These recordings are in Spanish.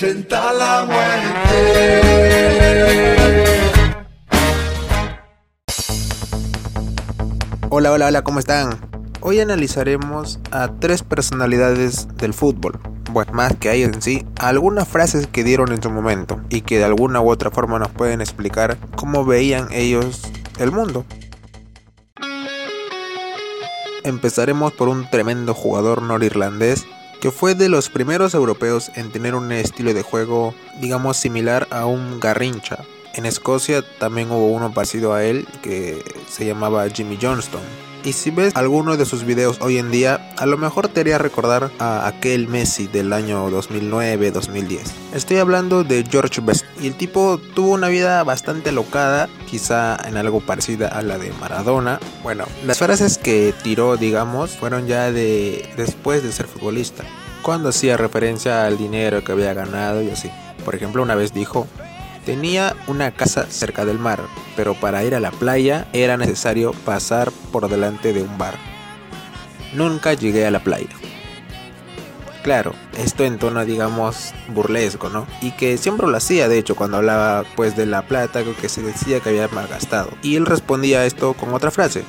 la muerte. Hola, hola, hola, ¿cómo están? Hoy analizaremos a tres personalidades del fútbol. Bueno, más que hay en sí, algunas frases que dieron en su momento y que de alguna u otra forma nos pueden explicar cómo veían ellos el mundo. Empezaremos por un tremendo jugador norirlandés que fue de los primeros europeos en tener un estilo de juego, digamos, similar a un Garrincha. En Escocia también hubo uno parecido a él que se llamaba Jimmy Johnston. Y si ves alguno de sus videos hoy en día, a lo mejor te haría recordar a aquel Messi del año 2009-2010. Estoy hablando de George Best. Y el tipo tuvo una vida bastante locada, quizá en algo parecida a la de Maradona. Bueno, las frases que tiró, digamos, fueron ya de después de ser futbolista. Cuando hacía referencia al dinero que había ganado y así. Por ejemplo, una vez dijo, Tenía una casa cerca del mar, pero para ir a la playa era necesario pasar por delante de un bar. Nunca llegué a la playa. Claro, esto en tono digamos burlesco, ¿no? Y que siempre lo hacía, de hecho, cuando hablaba pues de la plata, que se decía que había malgastado. Y él respondía a esto con otra frase.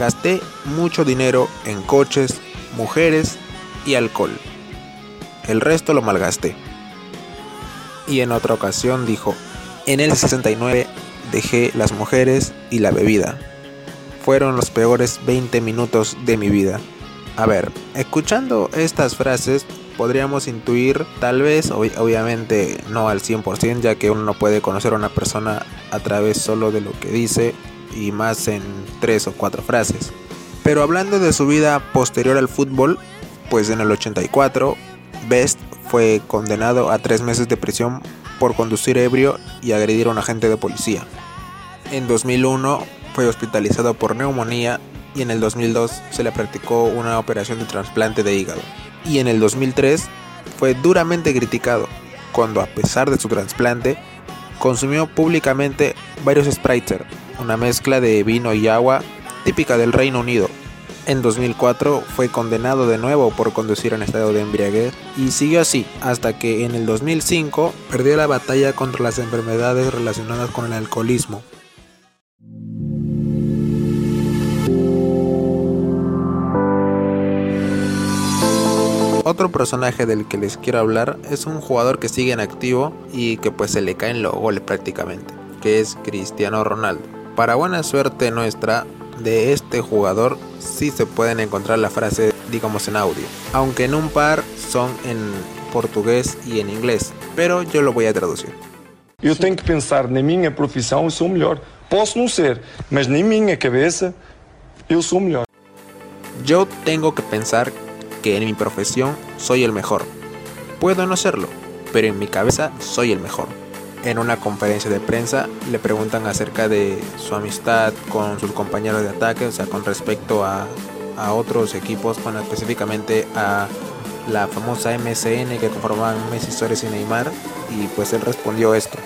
Gasté mucho dinero en coches, mujeres y alcohol. El resto lo malgasté y en otra ocasión dijo, en el 69 dejé las mujeres y la bebida. Fueron los peores 20 minutos de mi vida. A ver, escuchando estas frases podríamos intuir, tal vez, obviamente no al 100%, ya que uno no puede conocer a una persona a través solo de lo que dice y más en tres o cuatro frases. Pero hablando de su vida posterior al fútbol, pues en el 84, Best fue condenado a tres meses de prisión por conducir ebrio y agredir a un agente de policía. En 2001 fue hospitalizado por neumonía y en el 2002 se le practicó una operación de trasplante de hígado. Y en el 2003 fue duramente criticado cuando a pesar de su trasplante consumió públicamente varios Spritzer, una mezcla de vino y agua típica del Reino Unido, en 2004 fue condenado de nuevo por conducir en estado de embriaguez y siguió así hasta que en el 2005 perdió la batalla contra las enfermedades relacionadas con el alcoholismo. Otro personaje del que les quiero hablar es un jugador que sigue en activo y que pues se le caen los goles prácticamente, que es Cristiano Ronaldo. Para buena suerte nuestra, de este jugador sí se pueden encontrar la frase, digamos en audio, aunque en un par son en portugués y en inglés, pero yo lo voy a traducir. Eu tenho que pensar na minha profissão eu sou melhor. Posso não ser, mas na minha cabeça eu sou melhor. Yo tengo que pensar que en mi profesión soy el mejor. Puedo no serlo, pero en mi cabeza soy el mejor en una conferencia de prensa le preguntan acerca de su amistad con sus compañeros de ataque, o sea, con respecto a, a otros equipos, bueno, específicamente a la famosa MSN que conformaban Messi, Suárez y Neymar, y pues él respondió esto.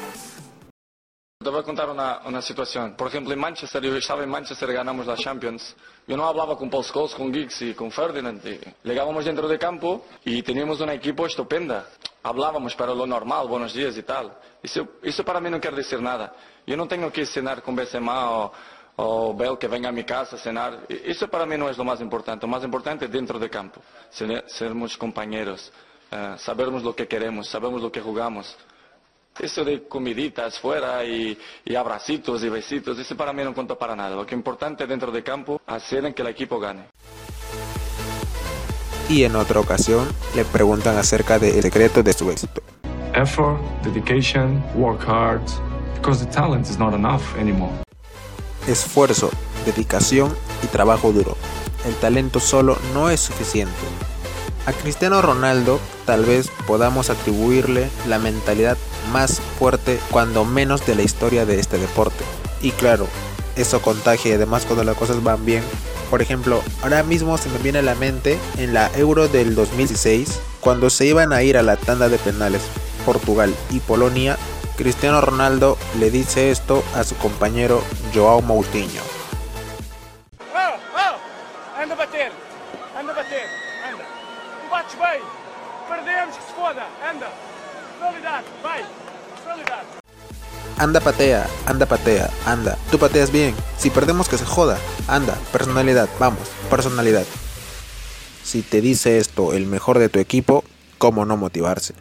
Te voy a contar una, una, situación. Por ejemplo, en Manchester, yo estaba en Manchester, ganamos la Champions. Yo no hablaba con Paul Scholes, con Giggs y con Ferdinand. llegábamos dentro de campo y teníamos un equipo estupenda. Hablábamos para lo normal, buenos días y tal. Eso, eso para mí no quiere decir nada. Yo no tengo que cenar con Benzema o, o que venga a mi casa a cenar. Eso para mí no es lo más importante. Lo más importante es dentro de campo. Sermos compañeros. Uh, sabermos lo que queremos, sabemos lo que jugamos. Eso de comiditas fuera y, y, abracitos y besitos, eso para mí no cuenta para nada. Lo que es importante dentro de campo, hacer en que el equipo gane. Y en otra ocasión le preguntan acerca del secreto de su éxito. Effort, dedication, work hard, because the talent is not enough anymore. Esfuerzo, dedicación y trabajo duro. El talento solo no es suficiente. A Cristiano Ronaldo tal vez podamos atribuirle la mentalidad más fuerte cuando menos de la historia de este deporte. Y claro, eso contagia y además cuando las cosas van bien. Por ejemplo, ahora mismo se me viene a la mente en la Euro del 2016, cuando se iban a ir a la tanda de penales Portugal y Polonia, Cristiano Ronaldo le dice esto a su compañero Joao Moutinho. Anda anda anda. Anda patea, anda patea, anda. Tú pateas bien. Si perdemos que se joda. Anda, personalidad, vamos, personalidad. Si te dice esto el mejor de tu equipo, ¿cómo no motivarse?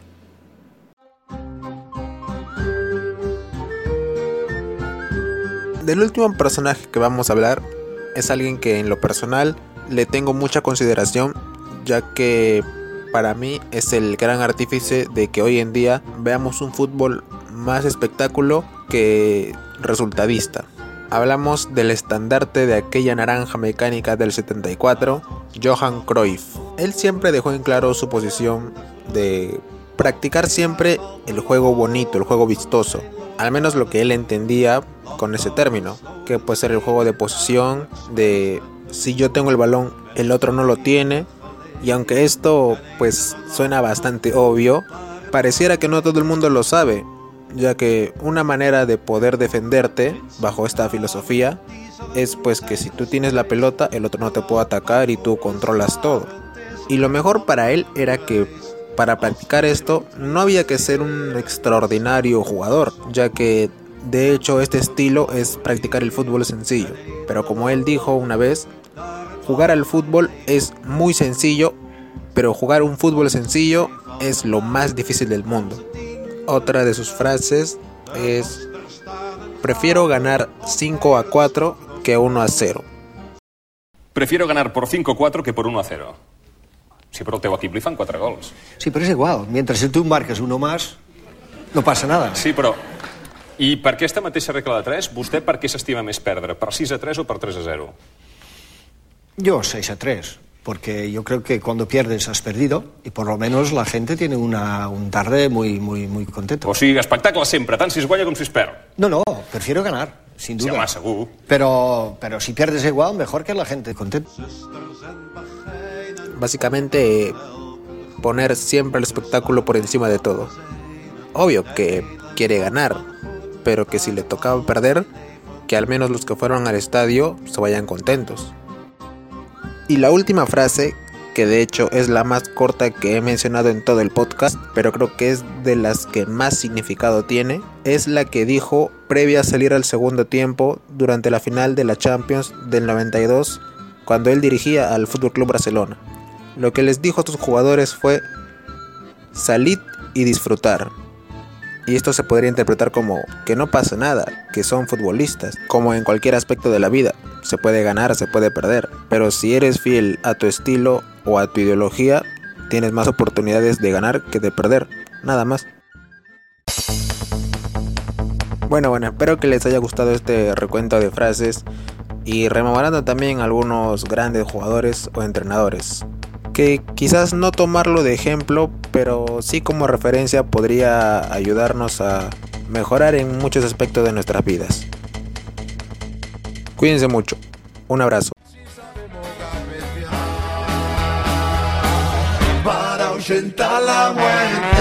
Del último personaje que vamos a hablar es alguien que en lo personal le tengo mucha consideración ya que para mí es el gran artífice de que hoy en día veamos un fútbol más espectáculo que resultadista. Hablamos del estandarte de aquella naranja mecánica del 74, Johan Cruyff. Él siempre dejó en claro su posición de practicar siempre el juego bonito, el juego vistoso. Al menos lo que él entendía con ese término, que puede ser el juego de posición, de si yo tengo el balón, el otro no lo tiene. Y aunque esto pues suena bastante obvio, pareciera que no todo el mundo lo sabe, ya que una manera de poder defenderte bajo esta filosofía es pues que si tú tienes la pelota, el otro no te puede atacar y tú controlas todo. Y lo mejor para él era que para practicar esto no había que ser un extraordinario jugador, ya que de hecho este estilo es practicar el fútbol sencillo. Pero como él dijo una vez, jugar al fútbol es muy sencillo, pero jugar un fútbol sencillo es lo más difícil del mundo. Otra de sus frases es, prefiero ganar 5 a 4 que 1 a 0. Prefiero ganar por 5-4 que por 1-0. Sí, però el teu equip li fan 4 gols. Sí, pero es igual. Mientras tú marques uno más, no pasa nada. Sí, però... I per aquesta mateixa regla de 3, vostè per què s'estima més perdre? Per 6 a 3 o per 3 a 0? Yo 6 a 3, porque yo creo que cuando pierdes has perdido y por lo menos la gente tiene una, un tarde muy, muy, muy contento. O sigui, espectacle sempre, tant si es guanya com si es perd. No, no, prefiero ganar, sin Sí, duda. home, segur. Pero, pero si pierdes igual, mejor que la gente contenta. Básicamente poner siempre el espectáculo por encima de todo. Obvio que quiere ganar, pero que si le tocaba perder, que al menos los que fueron al estadio se vayan contentos. Y la última frase, que de hecho es la más corta que he mencionado en todo el podcast, pero creo que es de las que más significado tiene, es la que dijo previa a salir al segundo tiempo durante la final de la Champions del 92, cuando él dirigía al FC Barcelona. Lo que les dijo a sus jugadores fue salid y disfrutar. Y esto se podría interpretar como que no pasa nada, que son futbolistas, como en cualquier aspecto de la vida. Se puede ganar, se puede perder, pero si eres fiel a tu estilo o a tu ideología, tienes más oportunidades de ganar que de perder, nada más. Bueno, bueno, espero que les haya gustado este recuento de frases y rememorando también algunos grandes jugadores o entrenadores que quizás no tomarlo de ejemplo, pero sí como referencia podría ayudarnos a mejorar en muchos aspectos de nuestras vidas. Cuídense mucho. Un abrazo. Para ahuyentar la muerte.